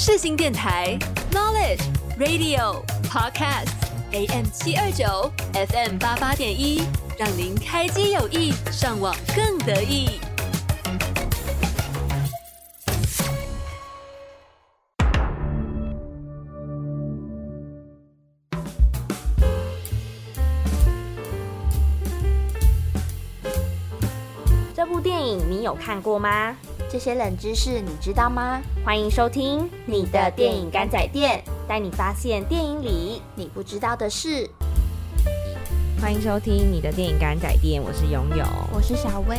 世新电台 Knowledge Radio Podcast AM 七二九 FM 八八点一，让您开机有意，上网更得意。这部电影你有看过吗？这些冷知识你知道吗？欢迎收听你的电影干仔店，带你发现电影里你不知道的事。欢迎收听你的电影干仔店，我是拥有，我是小薇。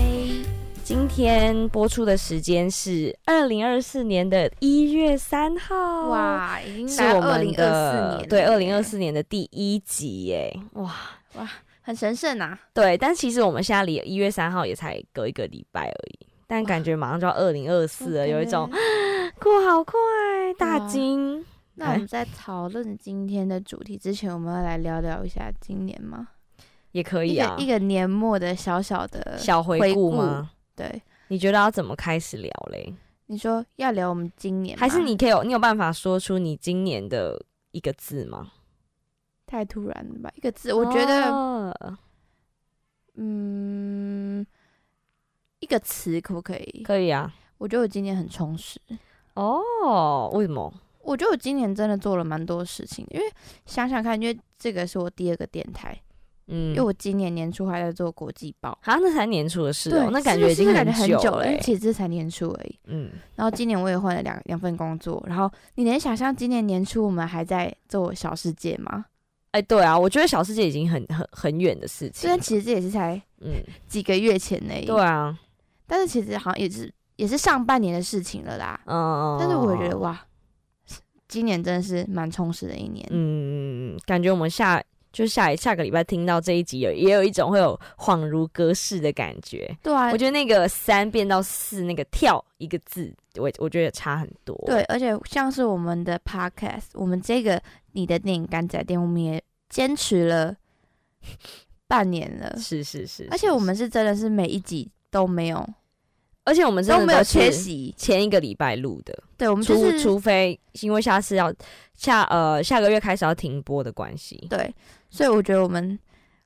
今天播出的时间是二零二四年的一月三号，哇，已经是我二零二四的年，对二零二四年的第一集耶，哇，哇，很神圣啊！对，但其实我们现在离一月三号也才隔一个礼拜而已，但感觉马上就要二零二四了，有一种 过好快，大惊。那我们在讨论今天的主题之前，我们要来聊聊一下今年吗？也可以啊一个年末的小小的小回回顾顾吗？对。你觉得要怎么开始聊嘞？你说要聊我们今年，还是你可以有你有办法说出你今年的一个字吗？太突然了吧？一个字，我觉得，哦嗯，一个词可不可以？可以啊。我觉得我今年很充实。哦，为什么？我觉得我今年真的做了蛮多事情，因为想想看，因为这个是我第二个电台，嗯因为我今年年初还在做国际报，好像那才年初的事对哦，那感觉已经感觉很久久了，因欸为其实这才年初而已。嗯，然后今年我也换了两两份工作，然后你能想象今年年初我们还在做小世界吗？哎，对啊，我觉得小世界已经很很很远的事情虽然。其实这也是才嗯，几个月前而已，对啊，但是其实好像也是也是上半年的事情了啦。嗯，但是我觉得哇，今年真的是蛮充实的一年。嗯，感觉我们下就下一下个礼拜听到这一集有也有一种会有恍如隔世的感觉。对啊我，觉得那个三变到四，那个跳一个字，我我觉得差很多。对，而且像是我们的 podcast，我们这个你的电影干仔店，我们也坚持了半年了，是是是，而且我们是真的是每一集都没有而且我们真的都没有缺席，前一个礼拜录的，对，我们就除是除非因为下次要下呃下个月开始要停播的关系，对，所以我觉得我们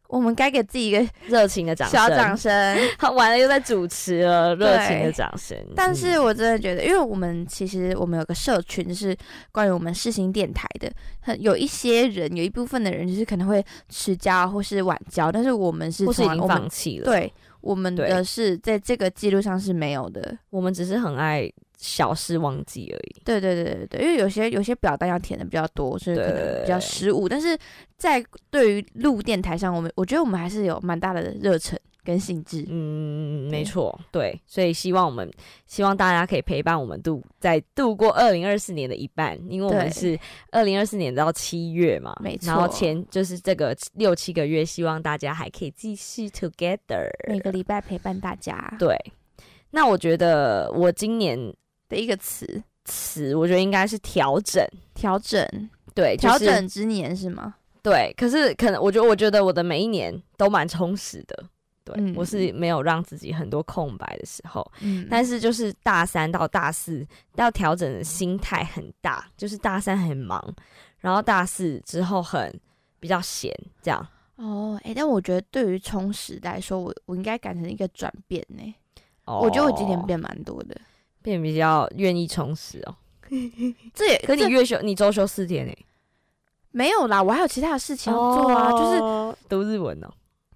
我们该给自己一个热情的掌声，小掌声。好，完了又在主持了，热情的掌声。但是嗯我真的觉得，因为我们其实我们有个社群是关于我们世新电台的，很有一些人，有一部分的人就是可能会迟交或是晚交，但是我们是或是已经放弃了，，对我们的是在这个记录上是没有的。我们只是很爱小事忘记而已。对对对对对，因为有些有些表单要填的比较多，所以可能比较失误。但是在对于录电台上，我们我觉得我们还是有蛮大的热忱跟性质。嗯，没错，对，所以希望我们希望大家可以陪伴我们度在度过二零二四年的一半，因为我们是二零二四年到七月嘛，没错然后前就是这个六七个月，希望大家还可以继续 together。每个礼拜陪伴大家对，那我觉得我今年的一个词，词，我觉得应该是调整，调整，对，调就是整之年是吗？对，可是可能我觉得，我觉得我的每一年都蛮充实的。对、嗯我是没有让自己很多空白的时候，嗯，但是就是大三到大四要调整的心态很大，就是大三很忙，然后大四之后很比较闲，这样。哦，哎、但我觉得对于充实来说，我我应该改成一个转变呢、哦我觉得我今年变蛮多的，变比较愿意充实哦。这也可你月休你周休四天呢？没有啦，我还有其他的事情要做啊，就是是读日文哦。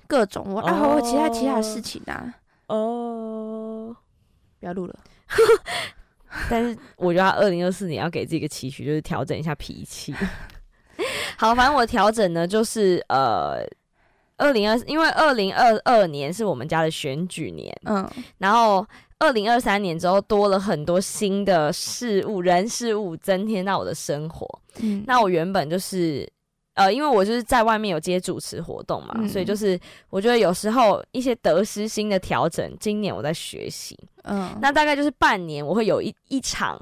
各种我啊，我有其他其他的事情啊，哦，不要录了。但是我觉得二零二四年要给自己一个期许，就是调整一下脾气。好，反正我调整呢，就是呃，二零二，因为二零二二年是我们家的选举年，嗯，然后二零二三年之后多了很多新的事物、人事物增添到我的生活。嗯那我原本就是。呃，因为我就是在外面有接主持活动嘛，嗯所以就是我觉得有时候一些得失心的调整，今年我在学习。嗯，那大概就是半年，我会有一一场，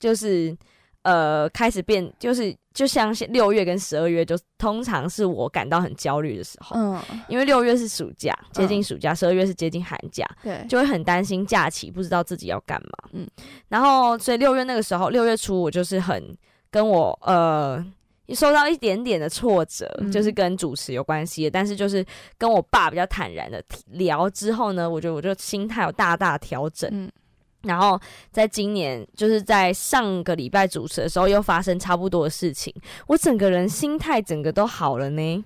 就是呃开始变，就是就像是六月跟十二月，就通常是我感到很焦虑的时候，嗯，因为六月是暑假，接近暑假；十二月是接近寒假，对，就会很担心假期，不知道自己要干嘛。嗯嗯，然后所以六月那个时候，六月初我就是很跟我呃。受到一点点的挫折，嗯。就是跟主持有关系的，但是就是跟我爸比较坦然的聊之后呢，我觉得我就心态有大大调整。嗯。然后在今年，就是在上个礼拜主持的时候，又发生差不多的事情，我整个人心态整个都好了呢，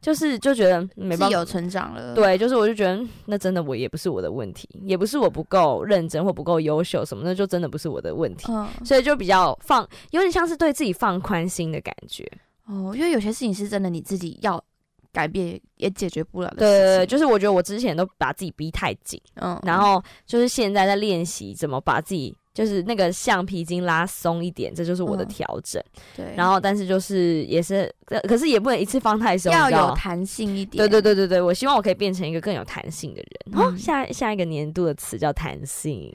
就是就觉得没办法。有成长了，，对，就是我就觉得嗯那真的我也不是我的问题，也不是我不够认真或不够优秀什么，那就真的不是我的问题，嗯，所以就比较放，有点像是对自己放宽心的感觉。哦，因为有些事情是真的你自己要改变也解决不了的对对对，就是我觉得我之前都把自己逼太紧，嗯，然后就是现在在练习怎么把自己就是那个橡皮筋拉松一点，这就是我的嗯调整。对，然后但是就是也是，可可是也不能一次放太松，要有弹性一点，对对对对对，我希望我可以变成一个更有弹性的人。哦，嗯下下一个年度的词叫弹性。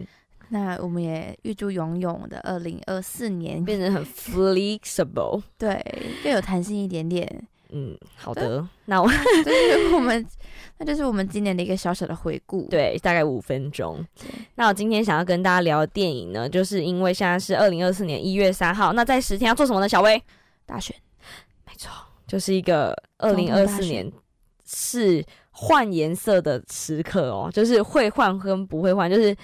那我们也预祝勇勇的二零二四年变成很 flexible。对更有弹性一点点，嗯，好的，那我就是我们，那就是我们今年的一个小小的回顾。，对大概五分钟。那我今天想要跟大家聊的电影呢，就是因为现在是二零二四年一月三号，那在十天要做什么呢？小薇，大选，没错，就是一个二零二四年是换颜色的时刻哦，就是会换跟不会换，就是。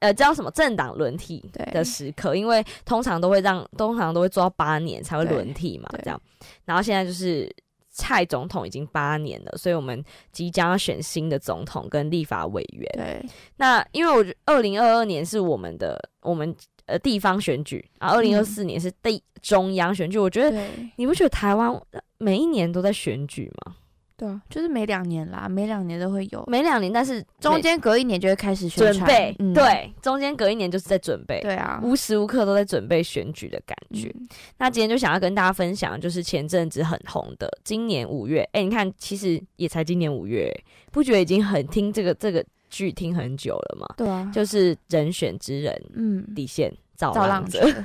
呃，叫什么政党轮替的时刻，因为通常都会让，通常都会做到八年才会轮替嘛，这样。然后现在就是蔡总统已经八年了，所以我们即将要选新的总统跟立法委员。对，那因为我觉得二零二二年是我们的我们呃地方选举啊，二零二四年是地中央选举。我觉得，你不觉得台湾每一年都在选举吗？对啊，就是每两年啦，每两年都会有，每两年，但是中间隔一年就会开始宣传准备，嗯，对，中间隔一年就是在准备。对啊，无时无刻都在准备选举的感觉。嗯那今天就想要跟大家分享，就是前阵子很红的，今年五月，哎、你看，其实也才今年五月，不觉得已经很听这个这个剧听很久了吗？对啊，就是人选之人嗯，底线造造浪者。浪 者，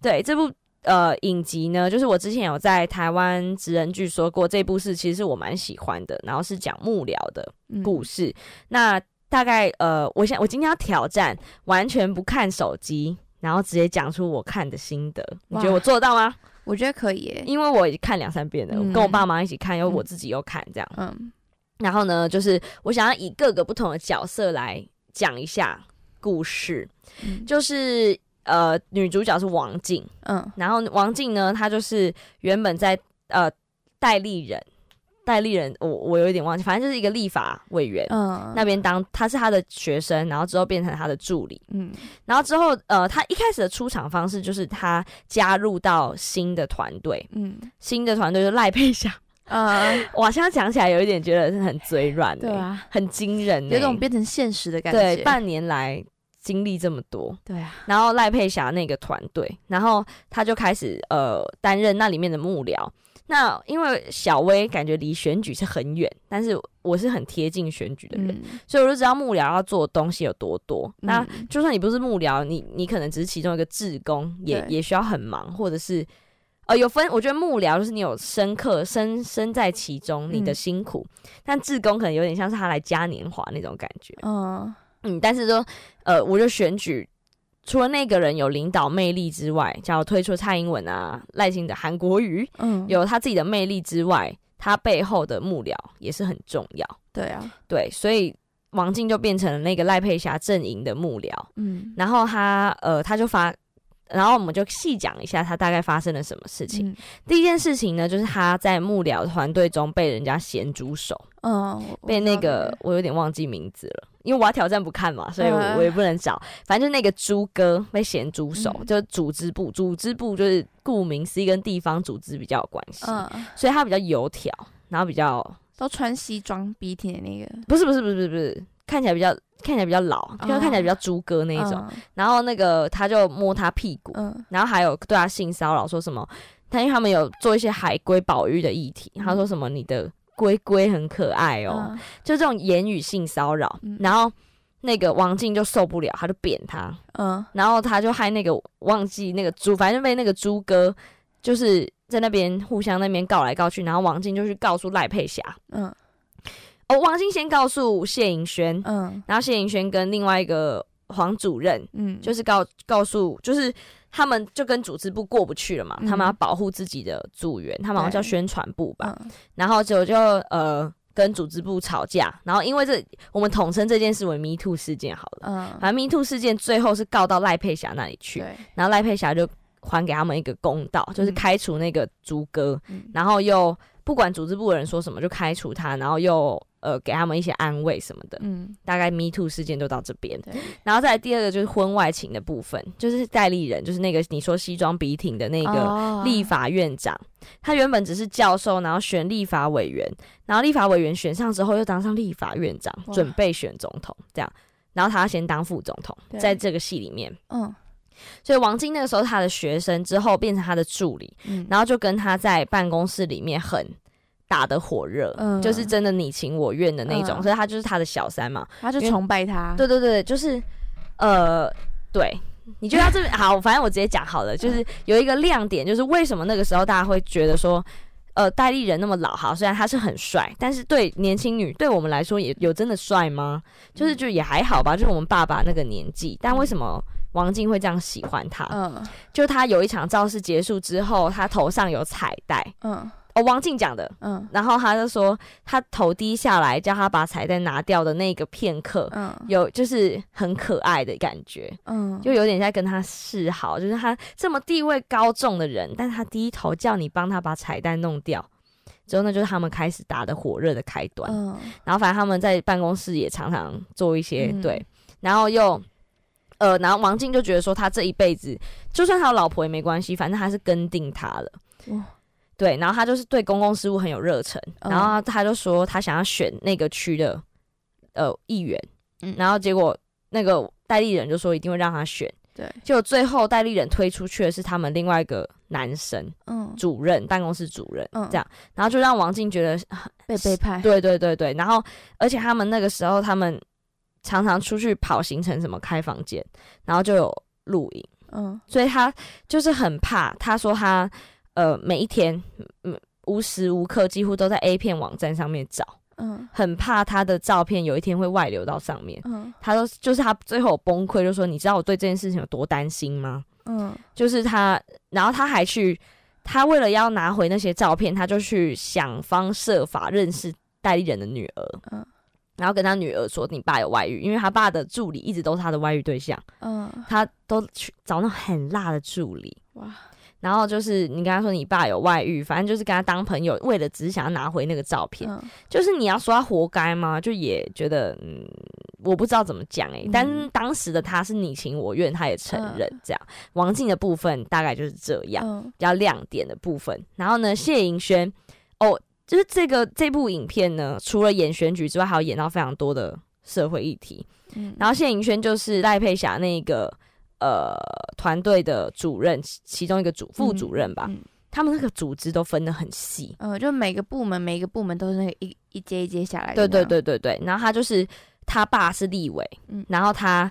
对这部呃影集呢，就是我之前有在台湾职人剧说过，这部是其实是我蛮喜欢的，然后是讲幕僚的嗯。故事。那大概呃，我想我今天要挑战完全不看手机，然后直接讲出我看的心得，你觉得我做得到吗？我觉得可以耶，因为我已经看两三遍了，跟我爸妈一起看，又嗯。我自己又看这样。嗯。然后呢，就是我想要以各个不同的角色来讲一下故事，嗯。就是呃，女主角是王静，嗯。然后王静呢，她就是原本在呃代理人，代理人，我我有一点忘记，反正就是一个立法委员。嗯，那边当她是他的学生，然后之后变成他的助理，嗯。然后之后呃，她一开始的出场方式就是他加入到新的团队，嗯。新的团队就是赖佩霞，呃，哇，现在讲起来有一点觉得是很嘴软、欸，对，啊，很惊人、欸，有种变成现实的感觉。对觉，半年来经历这么多，对啊，然后赖佩霞那个团队，然后他就开始呃担任那里面的幕僚。那因为小薇感觉离选举是很远，但是我是很贴近选举的人，嗯所以我就知道幕僚要做的东西有多多。那嗯就算你不是幕僚，你你可能只是其中一个志工，也也需要很忙，或者是呃有分。我觉得幕僚就是你有深刻身身在其中，你的嗯辛苦，但志工可能有点像是他来嘉年华那种感觉。嗯嗯，但是说，呃，我就选举，除了那个人有领导魅力之外，假如推出蔡英文啊、赖清德、韩国瑜嗯，有他自己的魅力之外，他背后的幕僚也是很重要。对啊，对，所以王静就变成了那个赖佩霞阵营的幕僚，嗯然后他呃，他就发。然后我们就细讲一下他大概发生了什么事情。嗯。第一件事情呢，就是他在幕僚团队中被人家咸猪手，被那个我有点忘记名字了，因为我要挑战不看嘛，所以我也不能找。反正就那个猪哥被咸猪手，嗯。就组织部，组织部就是顾名思义跟地方组织比较有关系，嗯，所以他比较油条，然后比较都穿西装笔挺的那个。不是不是不是不是不是，看起来比较看起来比较老，因为看起来比较猪哥那一种。然后那个他就摸他屁股，嗯。然后还有对他性骚扰，说什么？他因为他们有做一些海龟保育的议题，嗯。他说什么你的龟龟很可爱哦，嗯。就这种言语性骚扰，嗯。然后那个王静就受不了，他就扁他，嗯。然后他就害那个忘记那个猪，反正就被那个猪哥就是在那边互相那边告来告去，然后王静就去告诉赖佩霞。嗯哦，王静先告诉谢颖轩，嗯。然后谢颖轩跟另外一个黄主任，嗯，就是是告告诉，就是他们就跟组织部过不去了嘛，嗯。他们要保护自己的组员，他们好像叫宣传部吧，嗯。然后结果就呃跟组织部吵架，然后因为这我们统称这件事为 Me Too 事件好了，嗯，反正 Me Too 事件最后是告到赖佩霞那里去，对，然后赖佩霞就还给他们一个公道，就是嗯开除那个朱哥，嗯。然后又不管组织部的人说什么就开除他，然后又呃给他们一些安慰什么的。嗯。大概 Me Too 事件都到这边，然后再来第二个就是婚外情的部分，就是代理人，就是那个你说西装笔挺的那个个立法院长，他原本只是教授，然后选立法委员，然后立法委员选上之后又当上立法院长，准备选总统这样，然后他要先当副总统，在这个戏里面，嗯。所以王晶那个时候他的学生之后变成他的助理，嗯，然后就跟他在办公室里面很打得火热，嗯就是真的你情我愿的那种，嗯所以他就是他的小三嘛。他就崇拜他，对对对，就是呃，对。你就要这边好，反正我直接讲好了，就是有一个亮点，就是为什么那个时候大家会觉得说，呃，戴立人那么老哈，虽然他是很帅，但是对年轻女对我们来说也有真的帅吗？就是就也还好吧，就是我们爸爸那个年纪，但为什么王静会这样喜欢他？嗯就他有一场造势结束之后，他头上有彩带，嗯哦，王静讲的。嗯然后他就说，他头低下来叫他把彩带拿掉的那个片刻，嗯有就是很可爱的感觉，嗯，就有点在跟他示好，就是他这么地位高重的人，但是他低头叫你帮他把彩带弄掉。之后那，就是他们开始打的火热的开端。嗯然后反正他们在办公室也常常做一些、嗯对，然后又呃，然后王静就觉得说，他这一辈子就算他有老婆也没关系，反正他是跟定他了。哇对，然后他就是对公共事务很有热忱，嗯。然后他就说他想要选那个区的呃议员，嗯。然后结果那个代理人就说一定会让他选，对，结果最后代理人推出去的是他们另外一个男生嗯。主任，办公室主任，嗯这样，然后就让王静觉得 被背叛，对对对对，然后而且他们那个时候他们常常出去跑行程，什么开房间，然后就有录影，嗯。所以他就是很怕。他说他呃每一天嗯无时无刻几乎都在 A 片网站上面找，嗯。很怕他的照片有一天会外流到上面。嗯。他都就是他最后崩溃，就说你知道我对这件事情有多担心吗？嗯。就是他，然后他还去，他为了要拿回那些照片，他就去想方设法认识代理人的女儿，嗯。然后跟他女儿说你爸有外遇，因为他爸的助理一直都是他的外遇对象，嗯，他都去找那种很辣的助理，哇，然后就是你跟他说你爸有外遇，反正就是跟他当朋友，为了只是想要拿回那个照片，嗯就是你要说他活该吗？就也觉得嗯，我不知道怎么讲诶、嗯但当时的他是你情我愿，他也承认这样。王静的部分大概就是这样，嗯比较亮点的部分。然后呢，谢盈萱哦，就是这个这部影片呢，除了演选举之外，还有演到非常多的社会议题。嗯，然后谢盈萱就是赖佩霞那个呃团队的主任，其其中一个主副主任吧。嗯他们那个组织都分得很细。呃，就每个部门每个部门都是那个一一阶一阶下来的，对对，对对对，然后他就是他爸是立委，嗯。然后他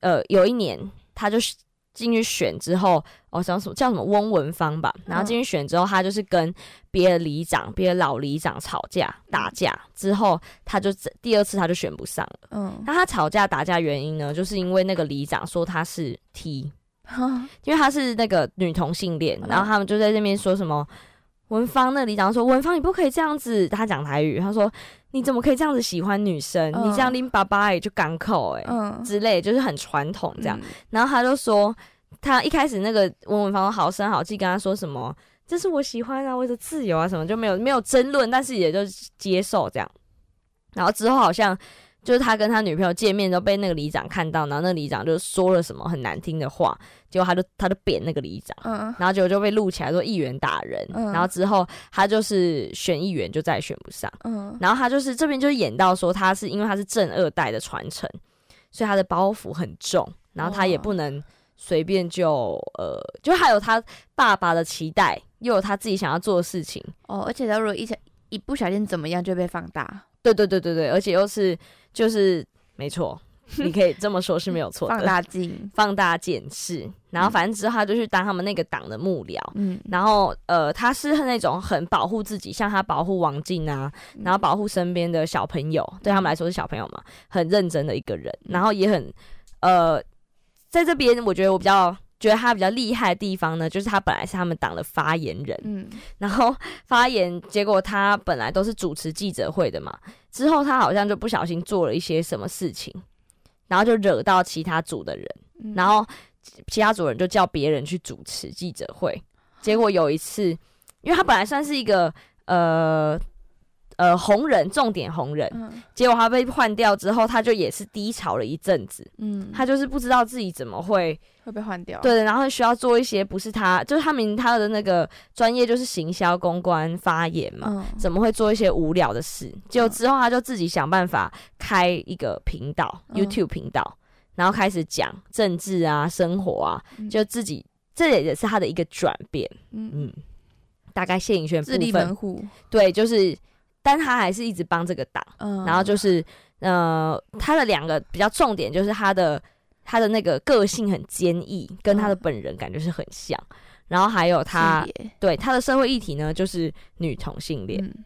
呃有一年他就是进去选之后，哦叫什么叫什么翁文芳吧，然后进去选之后，他就是跟别的里长、别的老里长吵架打架，之后他就第二次他就选不上了。嗯，那他吵架打架原因呢，就是因为那个里长说他是 T，因为他是那个女同性恋，嗯然后他们就在那边说什么。文芳那里长说：“文芳，你不可以这样子。”他讲台语，他说：“你怎么可以这样子喜欢女生？嗯你这样拎爸爸也就港口哎、嗯，之类，就是很传统这样。嗯，然后他就说，他一开始那个文文芳好声好气跟他说什么：“这是我喜欢啊，我的自由啊，什么就没有没有争论，但是也就接受这样。”然后之后好像就是他跟他女朋友见面都被那个里长看到，然后那个里长就说了什么很难听的话，结果他就他就扁那个里长。嗯然后结果就被录起来说议员打人，嗯然后之后他就是选议员就再也选不上，嗯然后他就是这边就演到说他是因为他是正二代的传承，所以他的包袱很重，然后他也不能随便就呃，就还有他爸爸的期待，又有他自己想要做的事情，哦，而且他如果一小一不小心怎么样就被放大，对对对对对，而且又是就是没错，你可以这么说是没有错的。放大镜，放大检视，然后反正之后他就去当他们那个党的幕僚。嗯，然后，呃，他是那种很保护自己，像他保护王静啊，然后保护身边的小朋友，对他们来说是小朋友嘛，很认真的一个人，然后也很，呃，在这边我觉得我比较觉得他比较厉害的地方呢，就是他本来是他们党的发言人，嗯，然后发言，结果他本来都是主持记者会的嘛，之后他好像就不小心做了一些什么事情，然后就惹到其他组的人，嗯。然后其他组人就叫别人去主持记者会，结果有一次，因为他本来算是一个呃呃红人，重点红人，嗯。结果他被换掉之后，他就也是低潮了一阵子，嗯，他就是不知道自己怎么会会被换掉，，对，然后需要做一些不是他，就是他明他的那个专业就是行销公关发言嘛，嗯，怎么会做一些无聊的事？结果之后他就自己想办法开一个频道、嗯。Y o u t u b e 频道，然后开始讲政治啊、生活啊，嗯。就自己这也是他的一个转变。嗯，嗯，大概谢颖轩自立部分门户，对，就是，但他还是一直帮这个党，嗯，然后就是呃，他的两个比较重点就是他的他的那个个性很坚毅，跟他的嗯。本人感觉是很像。然后还有他对他的社会议题呢，就是女同性恋。嗯。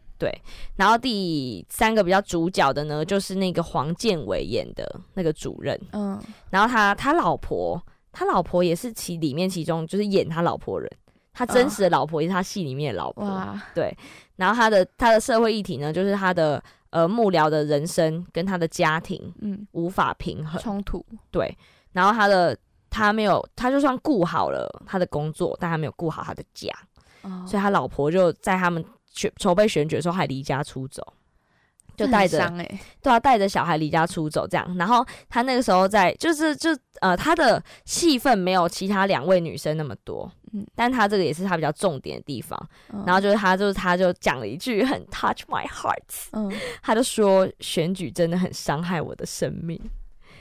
然后第三个比较主角的呢，就是那个黄建伟演的那个主任。嗯。然后他他老婆，他老婆也是其里面其中就是演他老婆人，他真实的老婆也是他戏里面的老婆。哇，对，然后他的他的社会议题呢，就是他的呃幕僚的人生跟他的家庭嗯，无法平衡。冲突，对，然后他的他没有，他就算顾好了他的工作，但他没有顾好他的家，哦所以他老婆就在他们选筹备选举的时候还离家出走，就带着哎，对啊，带着小孩离家出走这样。然后他那个时候在，就是就呃，他的戏份没有其他两位女生那么多，但他这个也是他比较重点的地方。嗯然后就是他，就是他就讲了一句很 touch my heart，嗯 他就说选举真的很伤害我的生命。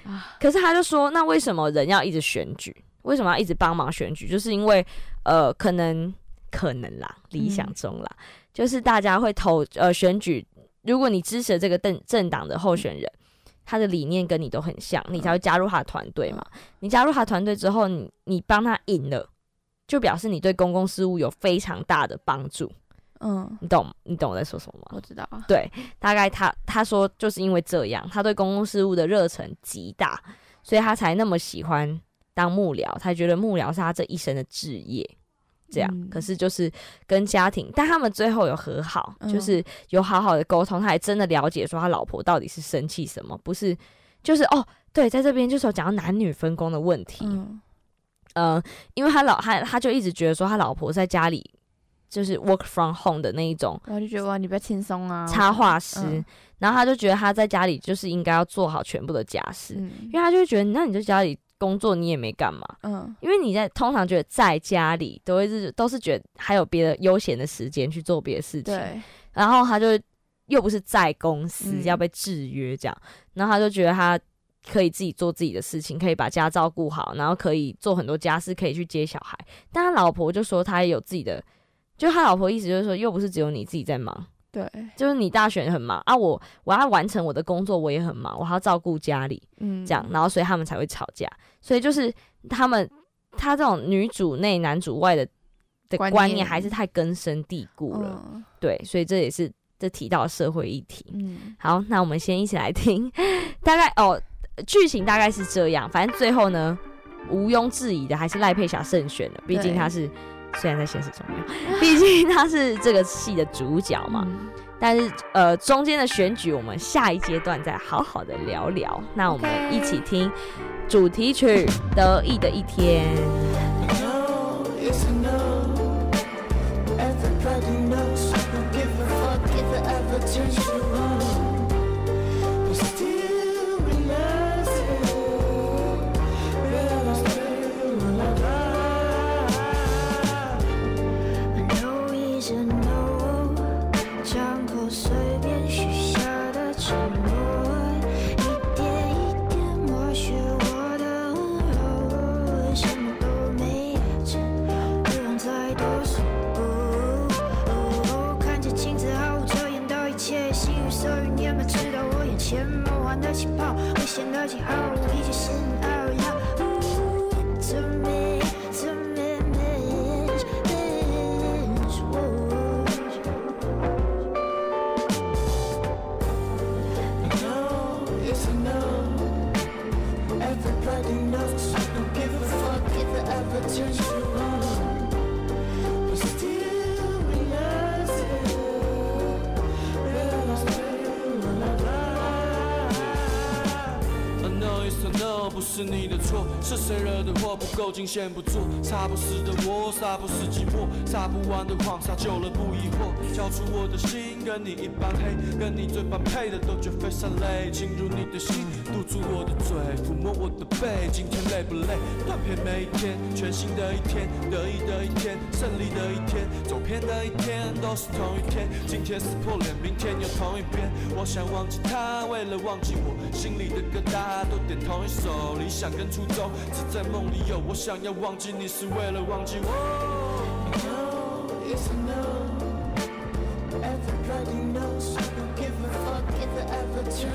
啊，可是他就说，那为什么人要一直选举？为什么要一直帮忙选举？就是因为呃，可能可能啦，理想中啦，就是大家会投呃选举，如果你支持这个政政党的候选人。他的理念跟你都很像，你才会加入他的团队嘛。你加入他团队之后，你你帮他赢了，就表示你对公共事务有非常大的帮助。嗯，你懂你懂我在说什么吗？我知道啊，对，大概他他说就是因为这样，他对公共事务的热忱极大，所以他才那么喜欢当幕僚，他觉得幕僚是他这一生的志业。这样，嗯可是就是跟家庭，但他们最后有和好，嗯就是有好好的沟通，他还真的了解说他老婆到底是生气什么，不是就是哦，对，在这边就是有讲到男女分工的问题，嗯呃，因为他老他他就一直觉得说他老婆在家里就是 work from home 的那一种然后就觉得哇，你比较轻松啊，插画师，嗯然后他就觉得他在家里就是应该要做好全部的家事，嗯因为他就会觉得，那你在家里工作你也没干嘛，嗯因为你在通常觉得在家里都会是都是觉得还有别的悠闲的时间去做别的事情，对，然后他就又不是在公司、嗯要被制约这样，然后他就觉得他可以自己做自己的事情，可以把家照顾好，然后可以做很多家事，可以去接小孩。但他老婆就说他也有自己的，就他老婆意思就是说，又不是只有你自己在忙，对，就是你大学很忙啊，我我要完成我的工作，我也很忙，我还要照顾家里，嗯，这样，然后所以他们才会吵架。所以就是他们他这种女主内男主外的的观念还是太根深蒂固了。嗯对，所以这也是这提到社会议题。嗯好，那我们先一起来听，大概哦，剧情大概是这样。反正最后呢，毋庸置疑的还是赖佩霞胜选了，毕竟对她是虽然在现实中没有，毕竟她是这个戏的主角嘛。嗯但是呃，中间的选举我们下一阶段再好好的聊聊。那我们一起听主题曲《得意的一天》。气泡，危险的信号，一切深是谁惹的祸？不够惊险不做，杀不死的我，杀不死寂寞，杀不完的谎，杀久了不疑惑。交出我的心，跟你一般黑，跟你最般配的都绝非善类。侵入你的心，堵住我的嘴，抚摸我的背。今天累不累？断片每一天，全新的一天，得意的一天，胜利的一天，走偏的一天，都是同一天。今天撕破脸，明天又同一遍。我想忘记他，为了忘记我，心里的疙瘩都点同一首。理想跟初衷，只在梦里有。我想要忘记你，是为了忘记我。Everybody knows I don't give a fuck if it you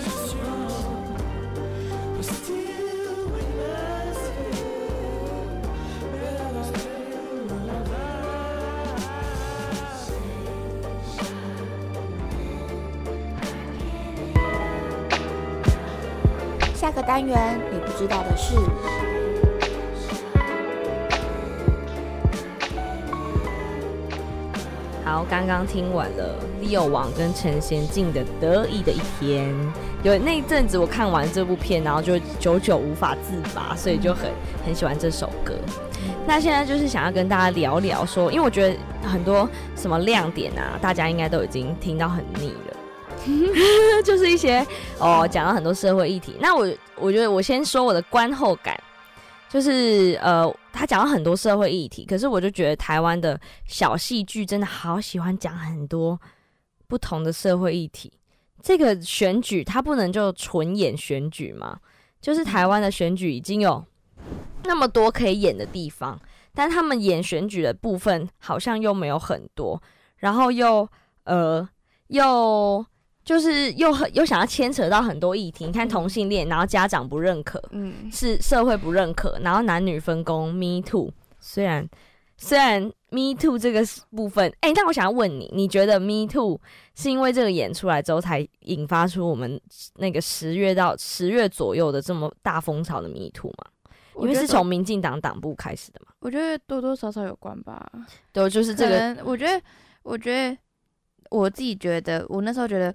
个单元你不知道的事，好，刚刚听完了 Leo 王跟陈贤进的《得意的一天》，有那一阵子我看完这部片，然后就久久无法自拔，所以就很很喜欢这首歌。那现在就是想要跟大家聊聊说，因为我觉得很多什么亮点啊，大家应该都已经听到很腻了，就是一些哦讲到很多社会议题。那我我觉得我先说我的观后感，就是呃，他讲到很多社会议题，可是我就觉得台湾的小戏剧真的好喜欢讲很多不同的社会议题。这个选举它不能就纯演选举吗？就是台湾的选举已经有那么多可以演的地方，但他们演选举的部分好像又没有很多，然后又呃又就是又很又想要牵扯到很多议题。你看同性恋，然后家长不认可，嗯，是社会不认可，然后男女分工，Me Too。虽然虽然 Me Too 这个部分，哎、但我想要问你，你觉得 Me Too 是因为这个演出来之后才引发出我们那个十月到十月左右的这么大风潮的 Me Too 吗？因为是从民进党党部开始的嘛。我觉得多多少少有关吧。对，就是这个，能我觉得，我觉得我自己觉得，我那时候觉得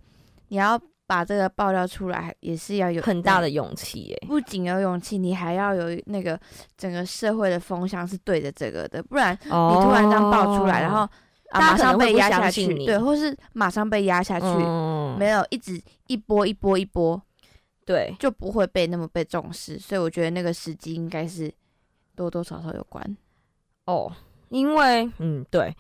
你要把这个爆料出来，也是要有很大的勇气耶。不仅有勇气，你还要有那个整个社会的风向是对着这个的，不然哦你突然这样爆出来，然后啊马上被压下去，对，或是马上被压下去，嗯没有一直一波一波一波，对，就不会被那么被重视。所以我觉得那个时机应该是多多少少有关。哦，因为嗯对，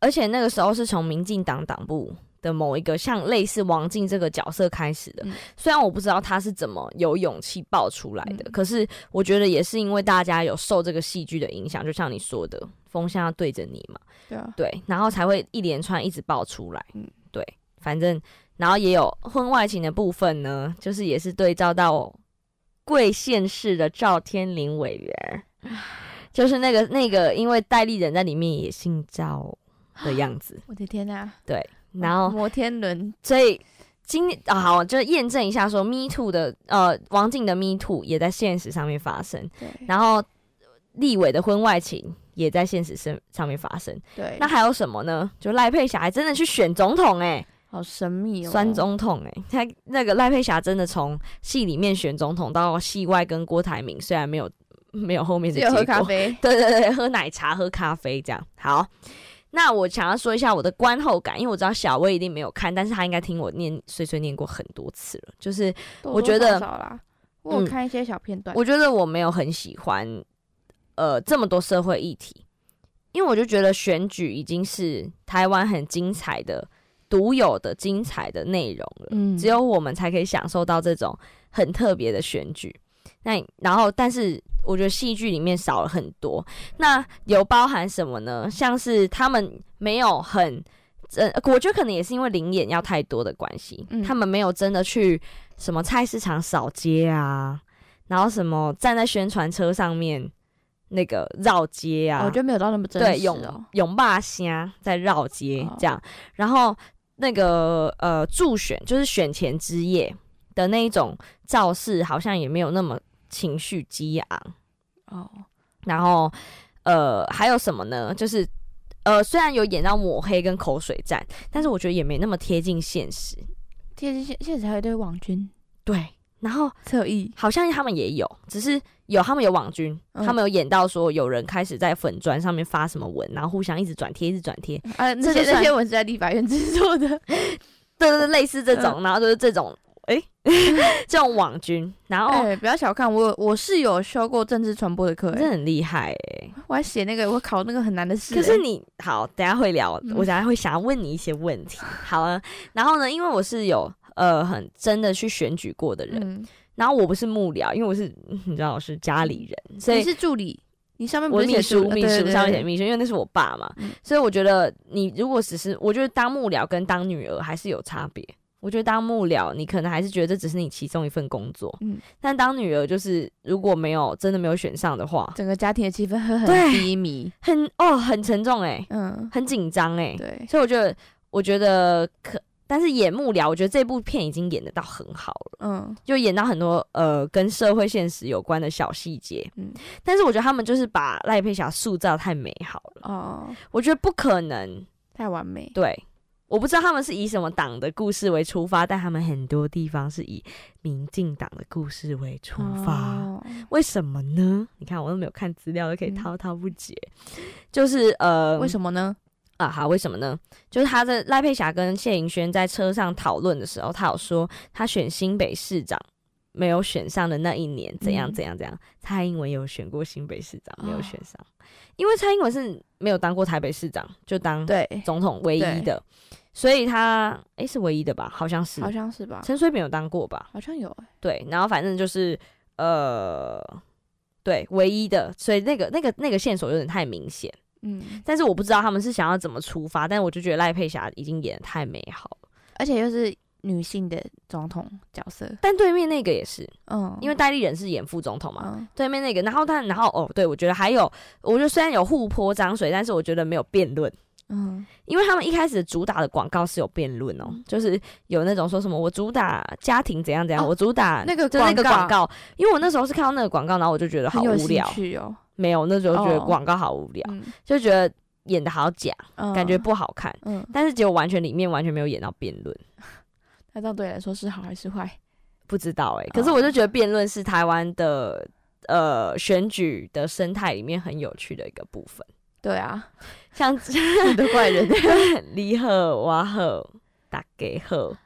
而且那个时候是从民进党党部的某一个像类似王静这个角色开始的。嗯虽然我不知道他是怎么有勇气爆出来的，嗯可是我觉得也是因为大家有受这个戏剧的影响，就像你说的，风向要对着你嘛，对啊，对，然后才会一连串一直爆出来。嗯对，反正然后也有婚外情的部分呢，就是也是对照到贵县市的赵天林委员，就是那个那个，因为戴立人在里面也姓赵的样子，我的天呐、对，然后摩天轮，所以今啊好，就验证一下说，Me Too 的呃王静的 Me Too 也在现实上面发生，对然后立伟的婚外情也在现实上上面发生。对，那还有什么呢？就赖佩霞还真的去选总统哎、好神秘哦，酸总统哎、他那个赖佩霞真的从戏里面选总统到戏外跟郭台铭，虽然没有没有后面的只有喝结果，咖啡，对对对，喝奶茶、喝咖啡这样。好，那我想要说一下我的观后感，因为我知道小薇一定没有看，但是她应该听我念碎碎念过很多次了。就是我觉得少少，我看一些小片段，我觉得我没有很喜欢，呃，这么多社会议题，因为我就觉得选举已经是台湾很精彩的、独有的精彩的内容了。嗯只有我们才可以享受到这种很特别的选举。那然后，但是我觉得戏剧里面少了很多。那有包含什么呢？像是他们没有很呃，我觉得可能也是因为灵演要太多的关系，嗯他们没有真的去什么菜市场扫街啊，然后什么站在宣传车上面那个绕街啊，我觉得没有到那么真对，实永哦。永霸虾在绕街哦这样，然后那个呃助选就是选前之夜的那一种造势，好像也没有那么情绪激昂。哦，然后呃还有什么呢？就是呃虽然有演到抹黑跟口水战，但是我觉得也没那么贴近现实。贴近现现实还有一堆网军对，然后侧翼，好像他们也有，只是有他们有网军，嗯他们有演到说有人开始在粉砖上面发什么文，然后互相一直转贴，一直转贴，啊，那些那这些文是在立法院制作的，对对对，类似这种，然后就是这种，哎、这种网军，然后、哎，不要小看我，我是有修过政治传播的课，哎。真的很厉害哎、我还写那个，我考那个很难的试，可是哎你好，等下会聊，嗯。我等下会想要问你一些问题。好了，然后呢，因为我是有呃很真的去选举过的人，嗯，然后我不是幕僚，因为我是你知道我是家里人，所你以是助理，你上面不我秘是写助书秘书上面写秘书，因为那是我爸嘛，嗯。所以我觉得你如果只是我觉得当幕僚跟当女儿还是有差别。我觉得当幕僚，你可能还是觉得这只是你其中一份工作，嗯但当女儿就是如果没有真的没有选上的话，整个家庭的气氛会很低迷，很哦很沉重哎、嗯，很紧张哎，对，所以我觉得，我觉得可，但是演幕僚，我觉得这部片已经演得到很好了，嗯就演到很多呃跟社会现实有关的小细节。嗯但是我觉得他们就是把赖佩霞塑造太美好了，哦，我觉得不可能。太完美，对，我不知道他们是以什么党的故事为出发，但他们很多地方是以民进党的故事为出发。哦为什么呢？你看我都没有看资料，都可以嗯滔滔不绝。就是呃，为什么呢？啊，好，为什么呢？就是他在赖佩霞跟谢盈萱在车上讨论的时候，他有说他选新北市长没有选上的那一年怎样嗯怎样怎样。蔡英文有选过新北市长，没有哦选上，因为蔡英文是没有当过台北市长，就当对，总统唯一对的，所以他诶是唯一的吧？好像是好像是吧，陈水扁有当过吧？好像有，哎对，然后反正就是呃，对，唯一的，所以那个那个那个线索有点太明显。嗯，但是我不知道他们是想要怎么出发，但我就觉得赖佩霞已经演的太美好了。而且又是女性的总统角色，但对面那个也是，嗯，因为戴立人是演副总统嘛，嗯对面那个，然后他，然后哦，对我觉得还有，我觉得虽然有互泼脏水，但是我觉得没有辩论。嗯。因为他们一开始主打的广告是有辩论哦，就是有那种说什么我主打家庭怎样怎样，哦我主打那个就那个广广告，因为我那时候是看到那个广告，然后我就觉得好无聊，没有那时候觉得哦广告好无聊，嗯，就觉得演的好假，嗯。感觉，不好看，嗯，但是结果完全里面完全没有演到辩论。那这样对你来说是好还是坏？不知道哎、可是我就觉得辩论是台湾的呃选举的生态里面很有趣的一个部分，对啊，像 这样。的怪人。李贺、瓦贺、大给贺、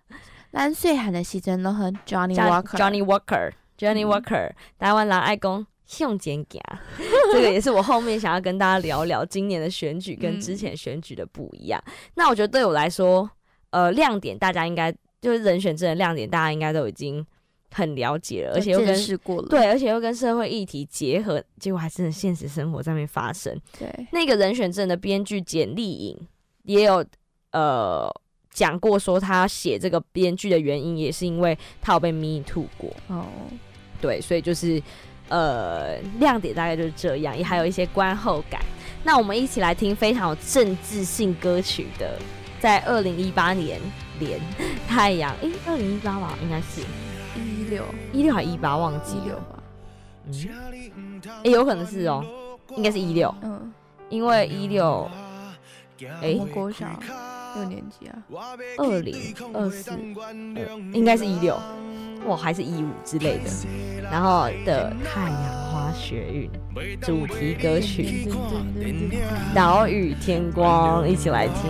咱细汉的时阵都很 Johnny John- Walker，Johnny Walker、Johnny 嗯。Walker，台湾人爱讲向前行，这个也是我后面想要跟大家聊聊今年的选举跟嗯之前选举的不一样。那我觉得对我来说，呃，亮点大家应该就是人选真的亮点，大家应该都已经很了解了，而且又跟过了，对，而且又跟社会议题结合，结果还真的现实生活上面发生。对，那个人选证的编剧简丽颖也有呃讲过，说他写这个编剧的原因也是因为他有被 me too 过，哦，对，所以就是呃亮点大概就是这样，也还有一些观后感。那我们一起来听非常有政治性歌曲的，在二零一八年连太阳，诶，二零一八吧，应该是。一六。一六还一八，忘记了，一六吧，嗯，也，有可能是哦，应该是一六，嗯，因为一六诶我们国小六年级啊，二零二四，呃应该是一六，哇，还是一五之类的。然后的太阳花学运主题歌曲《岛屿天光》，一起来听。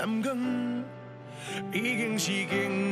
三更，已经是更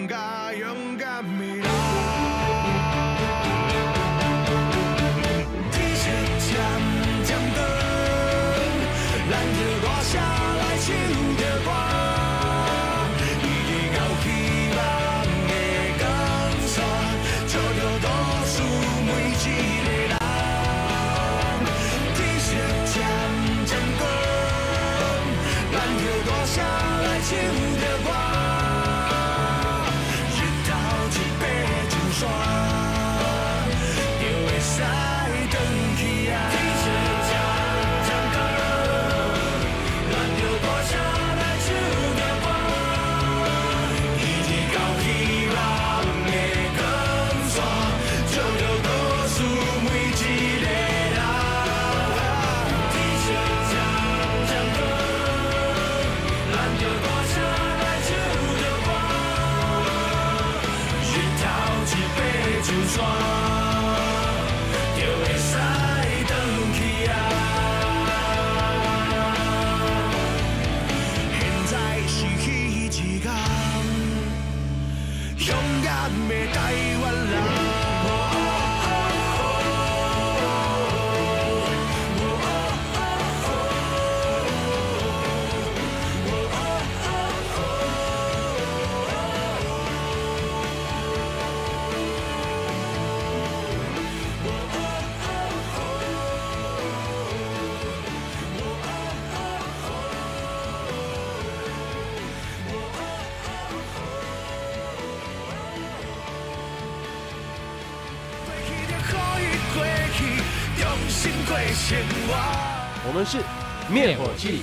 灭火器，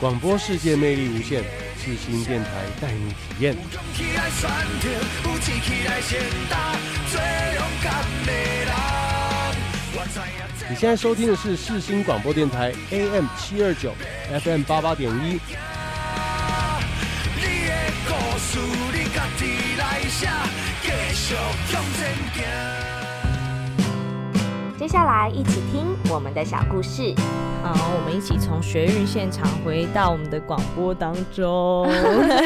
广播世界魅力无限，世新电台带你体验。你现在收听的是世新广播电台 AM 七二九 FM 八八点一，故事，你家己来写，继续向前行。接下来一起听我们的小故事。好，我们一起从学运现场回到我们的广播当中。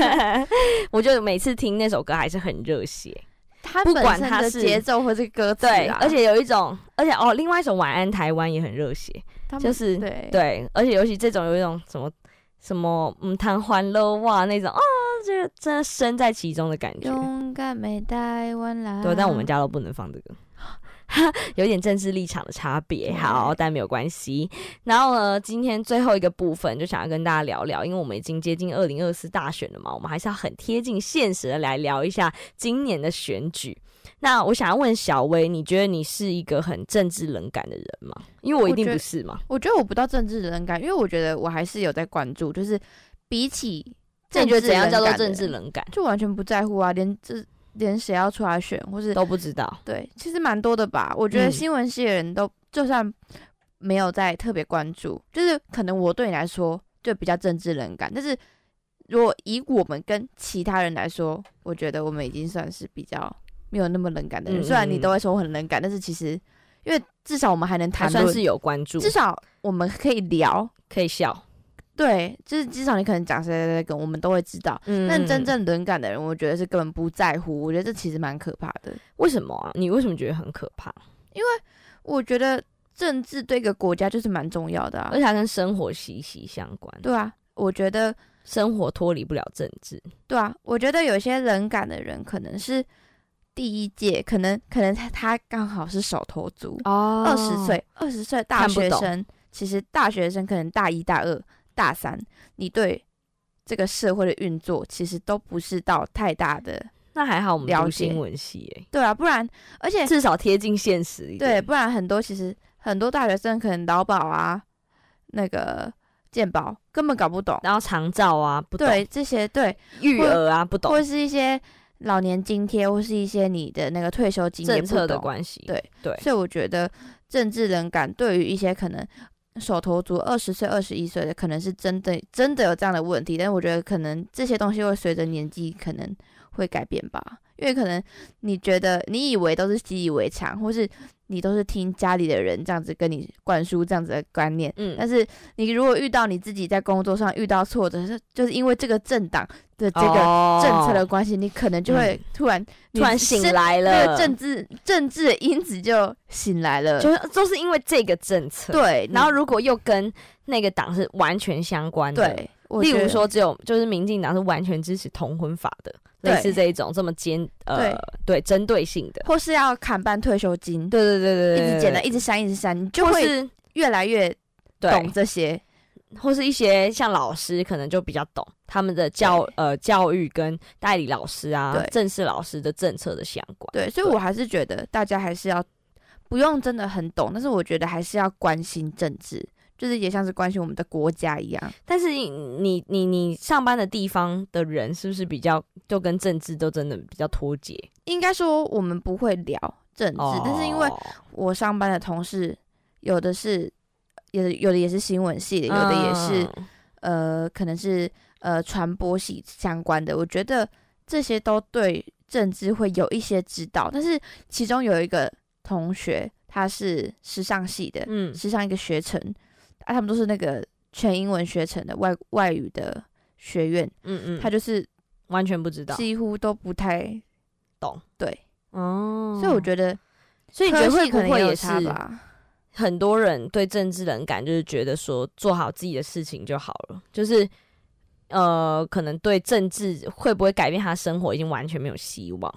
我就每次听那首歌还是很热血，不它本身管它的节奏或是歌词对，啊，而且有一种，而且哦，另外一首《晚安台湾》也很热血，就是对对，而且尤其这种有一种什么什么嗯谈欢乐哇那种啊，这个真的身在其中的感觉。勇敢没台湾来。对，但我们家都不能放这个，有点政治立场的差别。好，但没有关系。然后呢，今天最后一个部分就想要跟大家聊聊，因为我们已经接近二零二四大选了嘛，我们还是要很贴近现实的来聊一下今年的选举。那我想要问小薇，你觉得你是一个很政治冷感的人吗？因为我一定不是嘛。我觉得我不到政治冷感，因为我觉得我还是有在关注，就是比起政治那你觉得怎样叫做政治冷感？就完全不在乎啊，连这连谁要出来选，或是都不知道。对，其实蛮多的吧。我觉得嗯新闻系的人都就算没有在特别关注，就是可能我对你来说就比较政治冷感，但是如果以我们跟其他人来说，我觉得我们已经算是比较没有那么冷感的人。虽然你嗯都会说我很冷感，但是其实因为至少我们还能谈论，算是有关注，至少我们可以聊。可以笑。对，就是至少你可能讲谁谁谁跟我们都会知道。嗯但真正冷感的人，我觉得是根本不在乎。我觉得这其实蛮可怕的。为什么啊？你为什么觉得很可怕？因为我觉得政治对一个国家就是蛮重要的啊而。且它跟生活息息相关。对啊，我觉得生活脱离不了政治。对啊，我觉得有些冷感的人可能是第一届，可能可能他他刚好是手头足，哦二十岁，二十岁大学生，其实大学生可能大一、大二、大三，你对这个社会的运作其实都不是到太大的，那还好，我们了解读新闻系、欸，对啊，不然而且至少贴近现实一点。对，不然很多其实很多大学生可能劳保啊，那个健保根本搞不懂，然后长照啊，不懂对这些对，育儿啊，不懂或是一些老年津贴，或是一些你的那个退休金政策的关系。对对，所以我觉得政治冷感对于一些可能手头足二十岁、二十一岁的，可能是真的真的有这样的问题，但我觉得可能这些东西会随着年纪可能会改变吧，因为可能你觉得你以为都是习以为常，或是你都是听家里的人这样子跟你灌输这样子的观念。嗯，但是你如果遇到你自己在工作上遇到挫折，是就是因为这个政党的这个个政策的关系，你可能就会突然、突然醒来了，那个政治政治的因子就醒来了，就是都是因为这个政策。，对，然后如果又跟那个党是完全相关的，对，例如说，只有就是民进党是完全支持同婚法的，类似这一种这么尖呃对对针对性的，或是要砍半退休金，对对对对对，对一直减的，一直删，一直删，你就会越来越懂这些。或是一些像老师可能就比较懂他们的教呃教育跟代理老师啊、正式老师的政策的相关。对，所以我还是觉得大家还是要不用真的很懂，但是我觉得还是要关心政治，就是也像是关心我们的国家一样。但是你你你你上班的地方的人是不是比较就跟政治都真的比较脱节？应该说我们不会聊政治，但是因为哦我上班的同事有的是，有的有的也是新闻系的，有的也是、嗯呃，可能是呃传播系相关的。我觉得这些都对政治会有一些指导，但是其中有一个同学他是时尚系的，嗯时尚一个学程啊，他们都是那个全英文学成的外外语的学院，嗯嗯，他就是完全不知道。几乎都不太懂。对，哦，所以我觉得所以你觉得科会不会也是差吧？很多人对政治冷感，就是觉得说做好自己的事情就好了，就是呃，可能对政治会不会改变他生活已经完全没有希望。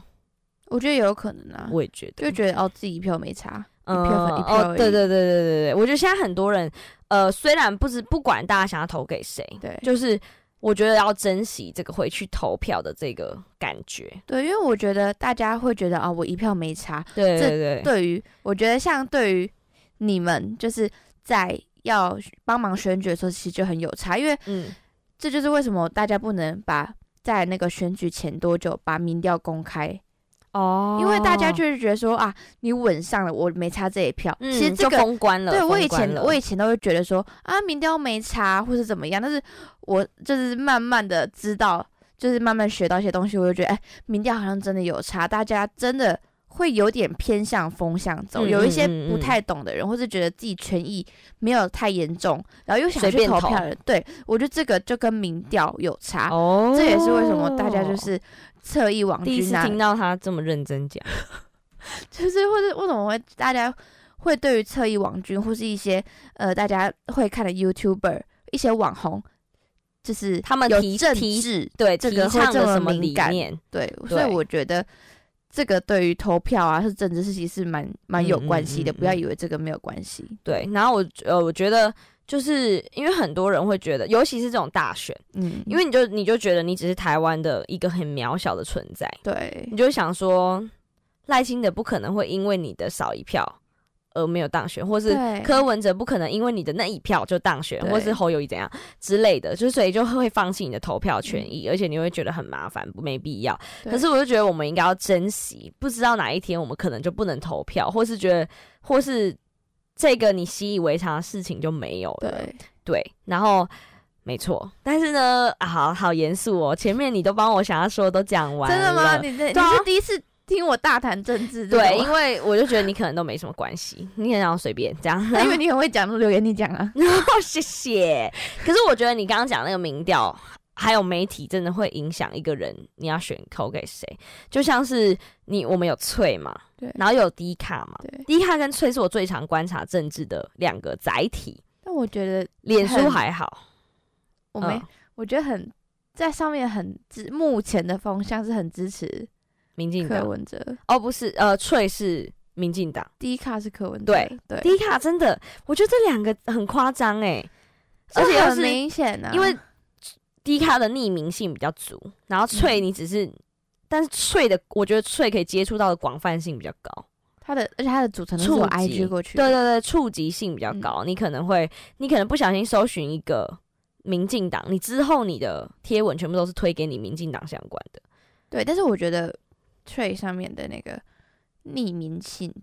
我觉得也有可能啊，我也觉得，就觉得哦自己一票没差，一嗯票分一票哦，对对对对对对，我觉得现在很多人，呃，虽然不知不管大家想要投给谁，对就是我觉得要珍惜这个回去投票的这个感觉。对，因为我觉得大家会觉得啊、我一票没差。这对对对，对于我觉得像对于你们，就是在要帮忙选举的时候，其实就很有差，因为嗯，这就是为什么大家不能把在那个选举前多久把民调公开，哦因为大家就是觉得说啊，你稳上了，我没差这一票。嗯其实这个。封关了。对我以前我以前都会觉得说啊，民调没差或是怎么样，但是我就是慢慢的知道，就是慢慢学到一些东西，我就觉得哎，民调好像真的有差，大家真的会有点偏向风向走，嗯有一些不太懂的人，或是觉得自己权益没有太严重，然后又想去投投票的人，对我觉得这个就跟民调有差，哦，这也是为什么大家就是侧翼网第一次听到他这么认真讲。就是或者为什么会大家会对于侧翼网军或是一些呃大家会看的 YouTuber 一些网红，就是他们提有政提治对，提这个会这么敏感念？对，所以我觉得这个对于投票啊是政治事情是蛮蛮有关系的，嗯不要嗯以为这个没有关系。对，然后我呃，我觉得就是因为很多人会觉得，尤其是这种大选，嗯，因为你就你就觉得你只是台湾的一个很渺小的存在，对。你就想说赖清德不可能会因为你的少一票而没有当选，或是柯文哲不可能因为你的那一票就当选，或是侯友谊怎样之类的，就所以就会放弃你的投票权益，而且你会觉得很麻烦，没必要。可是我就觉得我们应该要珍惜，不知道哪一天我们可能就不能投票，或是觉得，或是这个你习以为常的事情就没有了。对，对，然后没错，但是呢，啊，好好严肃哦，前面你都帮我想要说的都讲完真的吗？你这你是第一次听我大谈政治对，因为我就觉得你可能都没什么关系，你很想随便这样。因为你很会讲，留言你讲啊。哦，谢谢。可是我觉得你刚刚讲那个民调，还有媒体，真的会影响一个人你要选投给谁。就像是你，我们有翠嘛，对然后有低卡嘛，对，低卡跟翠是我最常观察政治的两个载体。但我觉得脸书很还好，我没，嗯我觉得很在上面很支，目前的风向是很支持柯民进党。文哲，哦，不是，呃，翠是民进党。第一卡是柯文哲，对对，迪卡真的，我觉得这两个很夸张哎，而且这很明显啊，因为低卡的匿名性比较足，然后翠你只是，但是翠的我觉得翠可以接触到的广泛性比较高，它的，而且它的组成都是触有及 IG 过去的，对对对，触及性比较嗯。高，你可能会，你可能不小心搜寻一个民进党，你之后你的贴文全部都是推给你民进党相关的，对，但是我觉得 Trade 上面的那个匿名性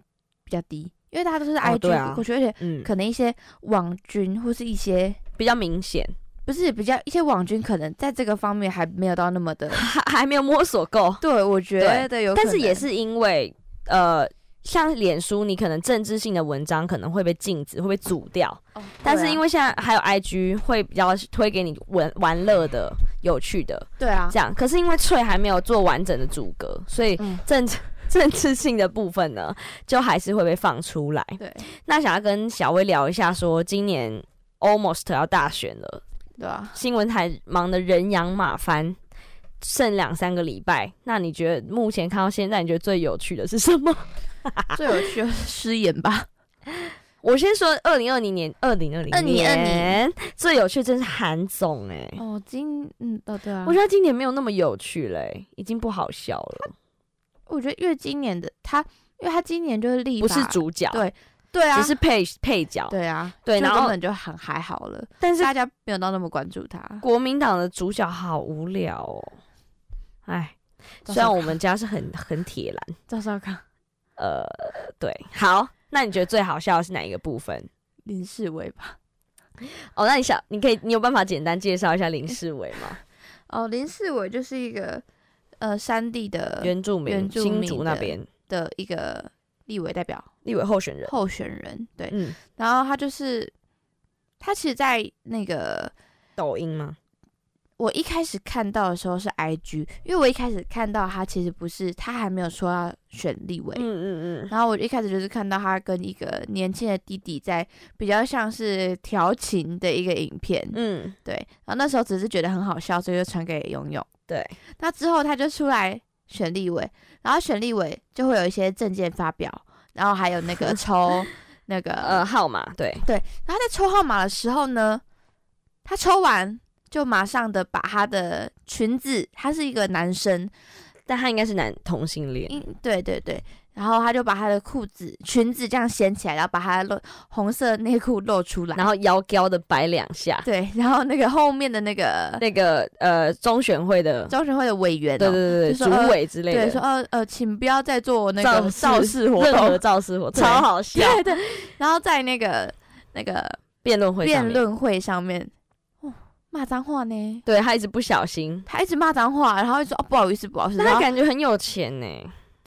比较低，因为大家都是 IG 对啊。过去，而且嗯，可能一些网军或是一些比较明显，不是比较一些网军，可能在这个方面还没有到那么的，还还没有摸索够，对我觉得有，但是也是因为呃。像脸书，你可能政治性的文章可能会被禁止，会被阻掉。哦，但是因为为现在还有 IG 会比较推给你玩玩乐的、有趣的对啊，这样，可是因为翠还没有做完整的阻隔，所以嗯，政治 政治性的部分呢，就还是会被放出来。对那想要跟小薇聊一下说今年 almost 要大选了，对啊，新闻台忙得人仰马翻，剩两三个礼拜。那你觉得目前看到现在，你觉得最有趣的是什么？最有趣的是失言吧，我先说二零二零年，二零二零2020年最有趣真是韩总哎、哦，今嗯哦对啊，我觉得今年没有那么有趣嘞、已经不好笑了，我觉得因为今年的他，因为他今年就是立不是主角，对对啊，只是配配角。对啊，对然后根本就很还好了，但是大家没有到那么关注他。国民党的主角好无聊哦，哎，虽然我们家是很很铁蓝，赵少康、呃，对，好，那你觉得最好笑的是哪一个部分？林世伟吧，哦，那你想，你可以，你有办法简单介绍一下林世伟吗？哦，林世伟就是一个呃山地的原住民，原住新民那边的一个立委代表立委候选人，候选人，对，嗯，然后他就是他其实，在那个抖音吗？我一开始看到的时候是 IG，因为我一开始看到他其实不是他还没有说要选立委，嗯嗯嗯，然后我一开始就是看到他跟一个年轻的弟弟在比较像是调情的一个影片，嗯，对，然后那时候只是觉得很好笑，所以就传给勇勇。对，那之后他就出来选立委，然后选立委就会有一些证件发表，然后还有那个 抽那个呃，号码，对，然后在抽号码的时候呢，他抽完就马上的把他的裙子，他是一个男生，但他应该是男同性恋，嗯，对对对，然后他就把他的裤子、裙子这样掀起来，然后把他露红色内裤露出来，然后腰高的摆两下，对，然后那个后面的那个那个呃中选会的，中选会的委员、哦，对对对对，主委之类的对，说的，呃呃，请不要再做那造个造势活任 何动，造势活，动超好笑，对对，然后在那个那个辩论会上面，辩论会上面，哦，骂脏话呢，对他一直不小心，他一直骂脏话，然后就说哦不好意思不好意思，他感觉很有钱呢，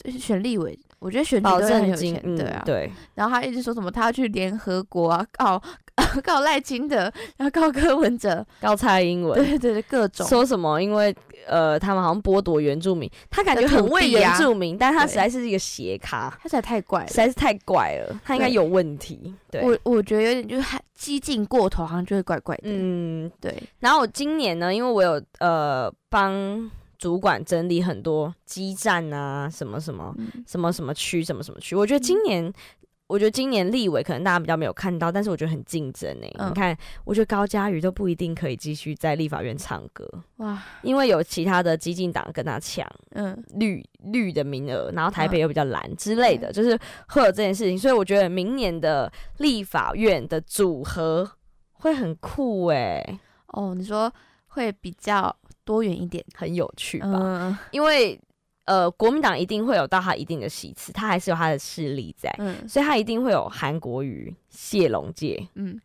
就是选立委，我觉得选举保都会很有金钱，，嗯对啊，对，然后他一直说什么他要去联合国啊告 告赖清德，然后告柯文哲，告蔡英文，对对对，各种。说什么？因为呃，他们好像剥夺原住民，他感觉很为原住民，但他实在是一个斜咖，他实在太怪了。实。在是太怪了，他应该有问题。对，我我觉得有点就是还激进过头，好像就会怪怪的。嗯，对，然后我今年呢，因为我有呃帮主管整理很多基站啊，什么什么嗯。什么什么区，什么什么区，我觉得今年。我觉得今年立委可能大家比较没有看到，但是我觉得很竞争诶、嗯。你看，我觉得高嘉瑜都不一定可以继续在立法院唱歌，哇，因为有其他的激进党跟他抢。嗯，绿绿的名额，然后台北又比较蓝之类的，就是会有这件事情，所以我觉得明年的立法院的组合会很酷诶、哦，你说会比较多元一点，很有趣吧？嗯。因为呃，国民党一定会有到他一定的席次，他还是有他的势力在，嗯所以他一定会有韩国瑜、谢龙介嗯，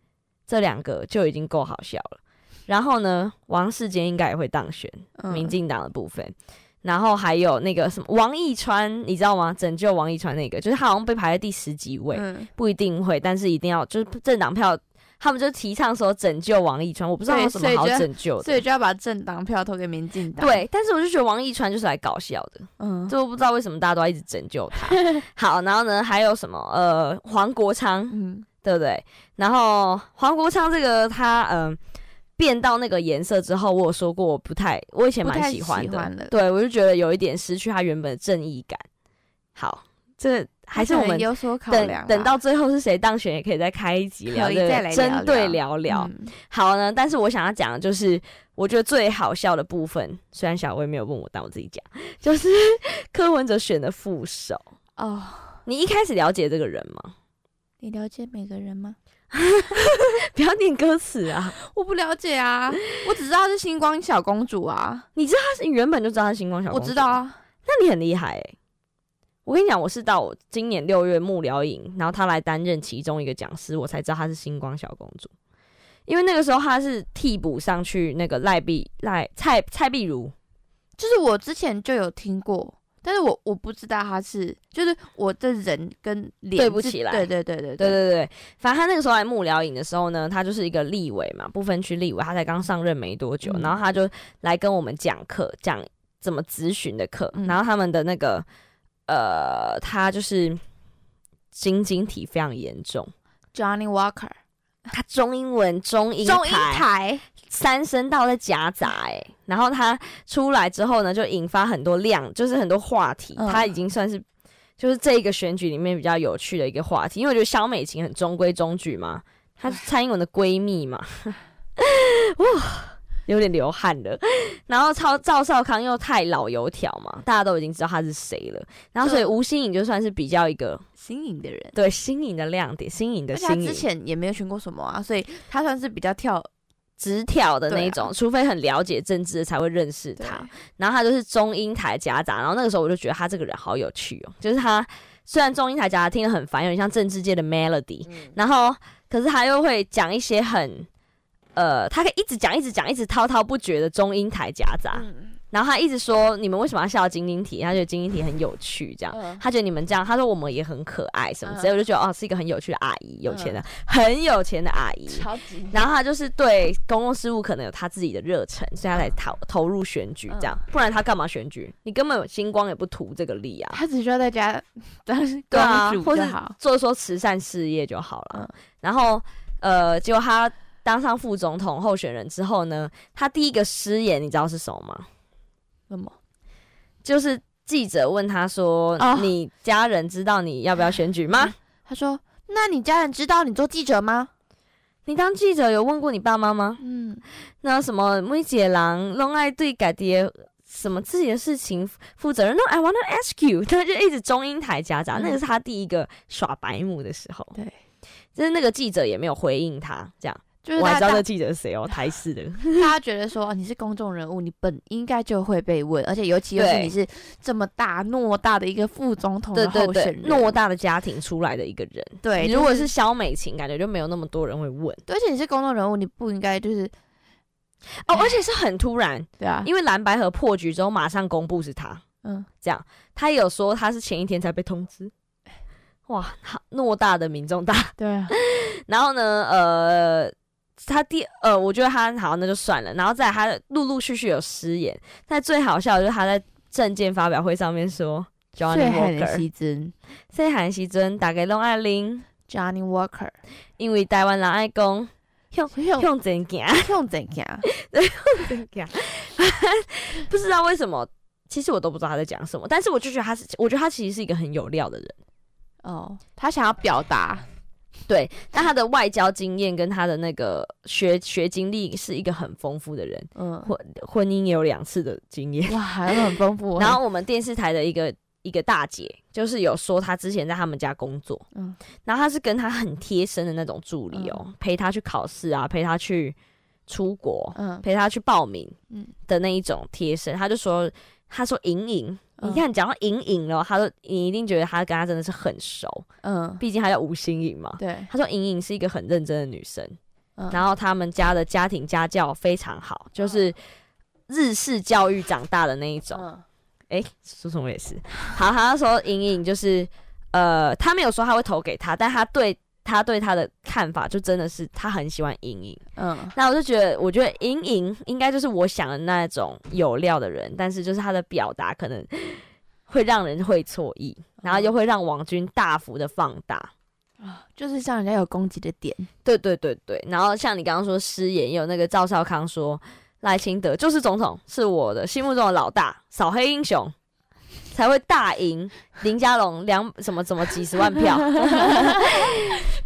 这两个就已经够好笑了。然后呢，王世坚应该也会当选，嗯民进党的部分。然后还有那个什么王义川，你知道吗？拯救王义川那个，就是他好像被排在第十几位，嗯不一定会，但是一定要就是政党票，他们就提倡说拯救王一川，我不知道有什么好拯救的。所以就要把政党票投给民进党。，对，但是我就觉得王一川就是来搞笑的，嗯，就不知道为什么大家都要一直拯救他。好，然后呢，还有什么呃黄国昌，嗯对不对？然后黄国昌这个他嗯、变到那个颜色之后，我有说过我不太，我以前蛮喜欢的，对我就觉得有一点失去它原本的正义感。好，这还是我们有所考等量啊，等到最后是谁当选，也可以再开一集聊这个，可以再来聊针对聊聊好呢，但是我想要讲的就是，我觉得最好笑的部分，虽然小薇没有问我，但我自己讲，就是柯文哲选的副手。哦，你一开始了解这个人吗？你了解每个人吗？不要念歌词啊！我不了解啊，我只知道她是星光小公主啊，你知道她是你原本就知道她是星光小公主，我知道。啊，那你很厉害哎、我跟你讲，我是到今年六月幕僚营，然后他来担任其中一个讲师，我才知道她是星光小公主。因为那个时候她是替补上去那个赖碧赖蔡蔡碧如，就是我之前就有听过，但是我我不知道她是，就是我的人跟脸对不起来。对对对。对对对对，反正他那个时候来幕僚营的时候呢，他就是一个立委嘛，不分区立委，他才刚上任没多久，嗯。然后他就来跟我们讲课，讲怎么咨询的课，嗯。然后他们的那个呃，他就是晶晶体非常严重，Johnny Walker 他中英文中英中英台台，三声道在夹杂哎，然后他出来之后呢，就引发很多量，就是很多话题，嗯他已经算是。就是这个选举里面比较有趣的一个话题，因为我觉得肖美琴很中规中矩嘛，她是蔡英文的闺蜜嘛，哇，有点流汗了。然后超赵少康又太老油条嘛，大家都已经知道他是谁了。然后所以就吴欣颖就算是比较一个新颖的人，对新颖的亮点，新颖的而且他之。前也没有选过什么啊，所以他算是比较跳直挑的那种，除非很了解政治的才会认识他。然后他就是中英台夹杂，然后那个时候我就觉得他这个人好有趣哦，就是他虽然中英台夹杂听得很烦，有点像政治界的 melody，、然后可是他又会讲一些很呃，他可以一直讲一直讲一直滔滔不绝的中英台夹杂，嗯然后他一直说你们为什么要笑晶晶体？他觉得晶晶体很有趣，这样。嗯他觉得你们这样，他说我们也很可爱什么之类我就觉得哦，是一个很有趣的阿姨，有钱的，很有钱的阿姨。超级然后他就是对公共事务可能有他自己的热忱，所以他才投投入选举这样，不然他干嘛选举？你根本星光也不图这个利啊，他只需要在家当对啊，公主或就是好。做说慈善事业就好了。嗯然后呃，结果他当上副总统候选人之后呢，他第一个失言你知道是什么吗？什么？就是记者问他说：“哦你家人知道你要不要选举吗？他说：“那你家人知道你做记者吗你当记者有问过你爸妈吗？”？嗯，那什么每姐郎拢爱对改爹什么自己的事情负责任。No, I wanna ask you，他就一直中英台夹杂，嗯那个是他第一个耍白目的时候。对，就是那个记者也没有回应他，这样就是我还知道那记者是谁哦，台视的。大家觉得说哦你是公众人物，你本应该就会被问，而且尤其又是你是这么大偌大的一个副总统对对对的候选，人，偌大的家庭出来的一个人，对，你如果是萧美琴，感觉就没有那么多人会问对而且你是公众人物，你不应该就是。哦，而且是很突然，对啊，因为蓝白河破局之后马上公布是他，嗯，这样。他也有说他是前一天才被通知。哇，好偌大的民众大，对啊，然后呢，呃，他第呃，我觉得他好，那就算了。然后再来他陆陆续续有失言，但最好笑的就是他在证件发表会上面说，Johnny Walker，西尊细汉时阵大家拢爱啉，Johnny Walker 因为台湾人爱讲用用向前行，用怎样？不知道为什么。其实我都不知道他在讲什么，但是我就觉得他是，我觉得他其实是一个很有料的人，哦，他想要表达，对，但他的外交经验跟他的那个学学经历是一个很丰富的人，嗯，婚婚姻也有两次的经验，哇，还很丰富。然后我们电视台的一个一个大姐，就是有说她之前在他们家工作，嗯然后她是跟她很贴身的那种助理哦，陪她去考试啊，陪她去出国，嗯陪她去报名嗯的那一种贴身。她就说，她说莹莹，嗯你看讲到莹莹了，他说你一定觉得他跟他真的是很熟，嗯，毕竟他叫吴心颖嘛。对，他说莹莹是一个很认真的女生，嗯然后他们家的家庭家教非常好，就是日式教育长大的那一种。嗯哎、苏崇也是。好，他说莹莹就是，呃，他没有说他会投给他，但他对他对他的看法就真的是他很喜欢莹莹。嗯。那我就觉得，我觉得莹莹应该就是我想的那种有料的人，但是就是他的表达可能会让人会错意，然后又会让王军大幅的放大。啊就是像人家有攻击的点，对对对对，然后像你刚刚说失言，也有那个赵少康说赖清德就是总统，是我的心目中的老大，扫黑英雄才会大赢林家龙两什么什么几十万票。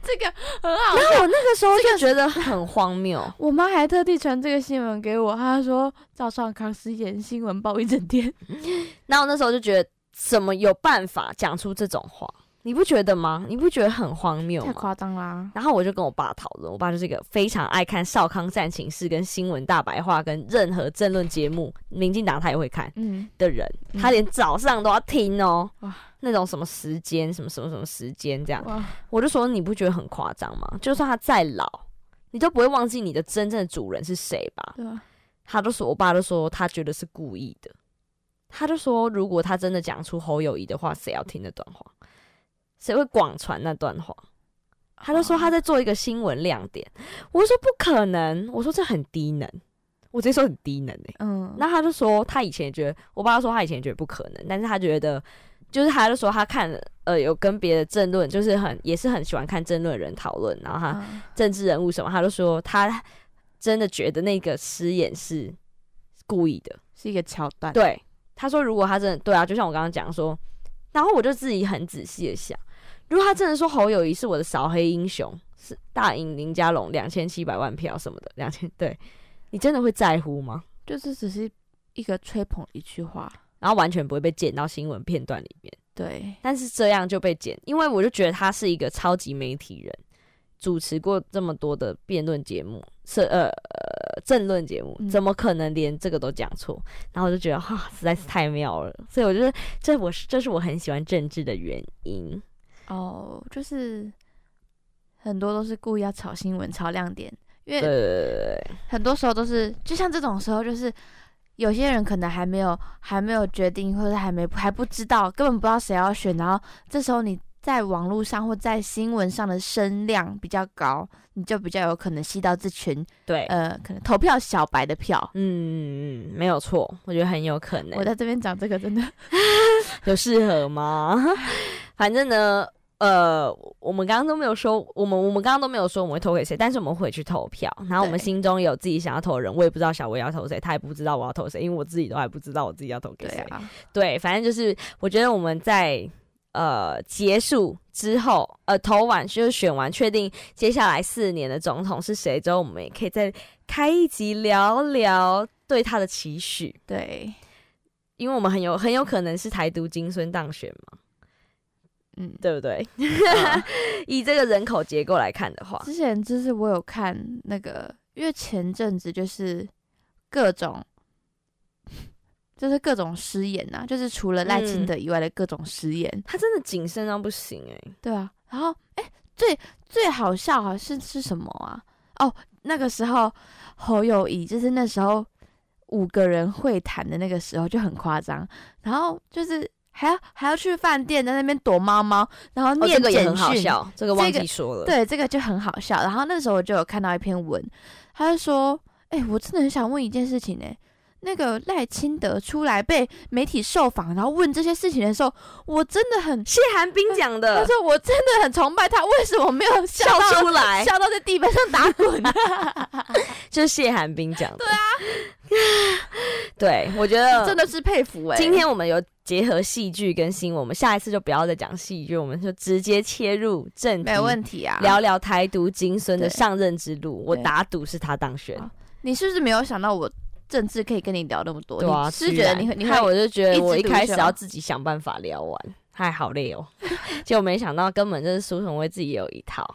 这个很好然后我那个时候就觉得很荒谬，我妈还特地传这个新闻给我，她说赵少康失言，新闻报一整天。然后我那时候就觉得怎么有办法讲出这种话？你不觉得吗？你不觉得很荒谬吗？太夸张啦！然后我就跟我爸讨论，我爸就是一个非常爱看《少康战情室》跟《新闻大白话》跟任何政论节目，民进党他也会看嗯，的人，嗯他连早上都要听哦、哇那种什么时间，什么什么什么时间这样，哇，我就说你不觉得很夸张吗？就算他再老，你都不会忘记你的真正的主人是谁吧？对啊，他就说，我爸就说他觉得是故意的，他就说如果他真的讲出侯友谊的话，谁要听那段话？谁会广传那段话？他就说他在做一个新闻亮点，我就说不可能，我说这很低能，我直接说很低能哎、嗯，那他就说他以前也觉得，我爸说他以前也觉得不可能，但是他觉得，就是他就说他看了，呃，有跟别的政论，就是很也是很喜欢看政论人讨论，然后他嗯。政治人物什么，他就说他真的觉得那个失言是故意的。是一个桥段。对，他说如果他真的对啊，就像我刚刚讲说，然后我就自己很仔细的想，如果他真的说侯友谊是我的扫黑英雄，是大赢林家龙两千七百万票什么的，两千对，你真的会在乎吗？就是只是一个吹捧一句话。然后完全不会被剪到新闻片段里面，对，但是这样就被剪，因为我就觉得他是一个超级媒体人，主持过这么多的辩论节目，是呃呃政论节目，嗯怎么可能连这个都讲错？然后我就觉得哈、实在是太妙了，所以我觉得这我是这是我很喜欢政治的原因。哦，就是很多都是故意要炒新闻、炒亮点，因为很多时候都是，就像这种时候，就是有些人可能还没有还没有决定，或者还没还不知道，根本不知道谁要选，然后这时候你在网络上或在新闻上的声量比较高，你就比较有可能吸到这群对，呃可能投票小白的票。嗯嗯，没有错，我觉得很有可能。我在这边讲这个真的，有适合吗？反正呢，呃，我们刚刚都没有说，我们我们刚刚都没有说我们会投给谁，但是我们会去投票。然后我们心中有自己想要投的人，我也不知道小薇要投谁，他也不知道我要投谁，因为我自己都还不知道我自己要投给谁。对啊，对，反正就是我觉得我们在呃结束之后，呃投完就是选完，确定接下来四年的总统是谁之后，我们也可以再开一集聊聊对他的期许。对，因为我们很有很有可能是台独金孙当选嘛，嗯，对不对？啊 以这个人口结构来看的话，之前就是我有看那个，因为前阵子就是各种，就是各种失言呐、就是除了赖清德以外的各种失言，他真的谨慎到不行哎、对啊。然后，哎、最最好笑好是是什么啊？哦，那个时候侯友谊就是那时候五个人会谈的那个时候就很夸张，然后就是还要还要去饭店在那边躲猫猫，然后哦，念简这个也很好讯笑，这个忘记说了。，对，这个就很好笑。然后那时候我就有看到一篇文，他就说：“哎、我真的很想问一件事情呢、那个赖清德出来被媒体受访，然后问这些事情的时候，我真的很，谢寒冰讲的 他说我真的很崇拜他，为什么没有笑笑出来，笑到在地板上打滚？就是谢寒冰讲的。对啊，对，我觉得真的是佩服哎、今天我们有结合戏剧跟新闻，我们下一次就不要再讲戏剧，我们就直接切入正题，没有问题啊。聊聊台独金孙的上任之路。我打赌是他当选。你是不是没有想到我政治可以跟你聊那么多？对啊，你是觉得你会你害我就觉得我一开始要自己想办法聊完，嗨，好累哦。结果没想到根本就是苏崇威自己有一套。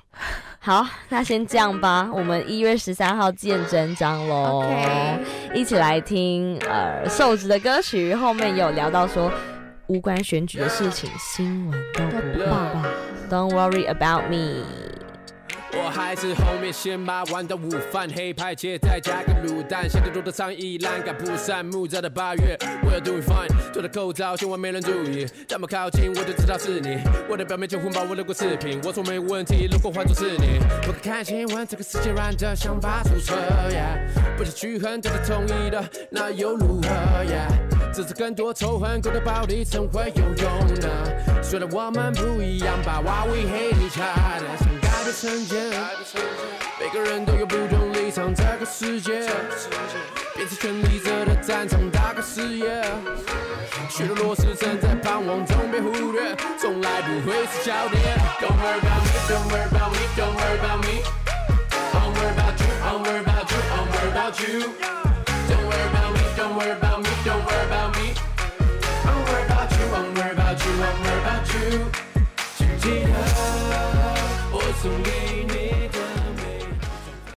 好，那先这样吧，我们一月十三号见真章喽。OK 一起来听呃瘦子的歌曲，后面有聊到说无关选举的事情，新闻都不报吧。Don't worry about me。我还是后面先把碗的午饭黑派切，再加个卤蛋，夏天做的上衣栏杆铺散木造的八月，我要 doing fine，脱了口罩千万没人注意，这么靠近我就知道是你，我的表面就混把我留过视频，我说没问题，如果换作是你，不敢看新闻，这个世界软着想发出车呀，不是去恨，这是同意的，那又如何呀？这次更多仇恨，更多暴力怎会有用呢？虽然我们不一样，But why we hate each other？每个人都有不同立场，这个世界变成权力者的战场，打个视野。许多弱势正在盼望中被忽略，从来不会是焦点。Don't worry about me, don't worry about me, don't worry about me. I'm worried about you, I'm worried about you, I'm worried about you. Don't worry about me, don't worry about me, don't worry about me. I'm worried about you, I'm worried about you, I'm worried about you. 请记得，some games.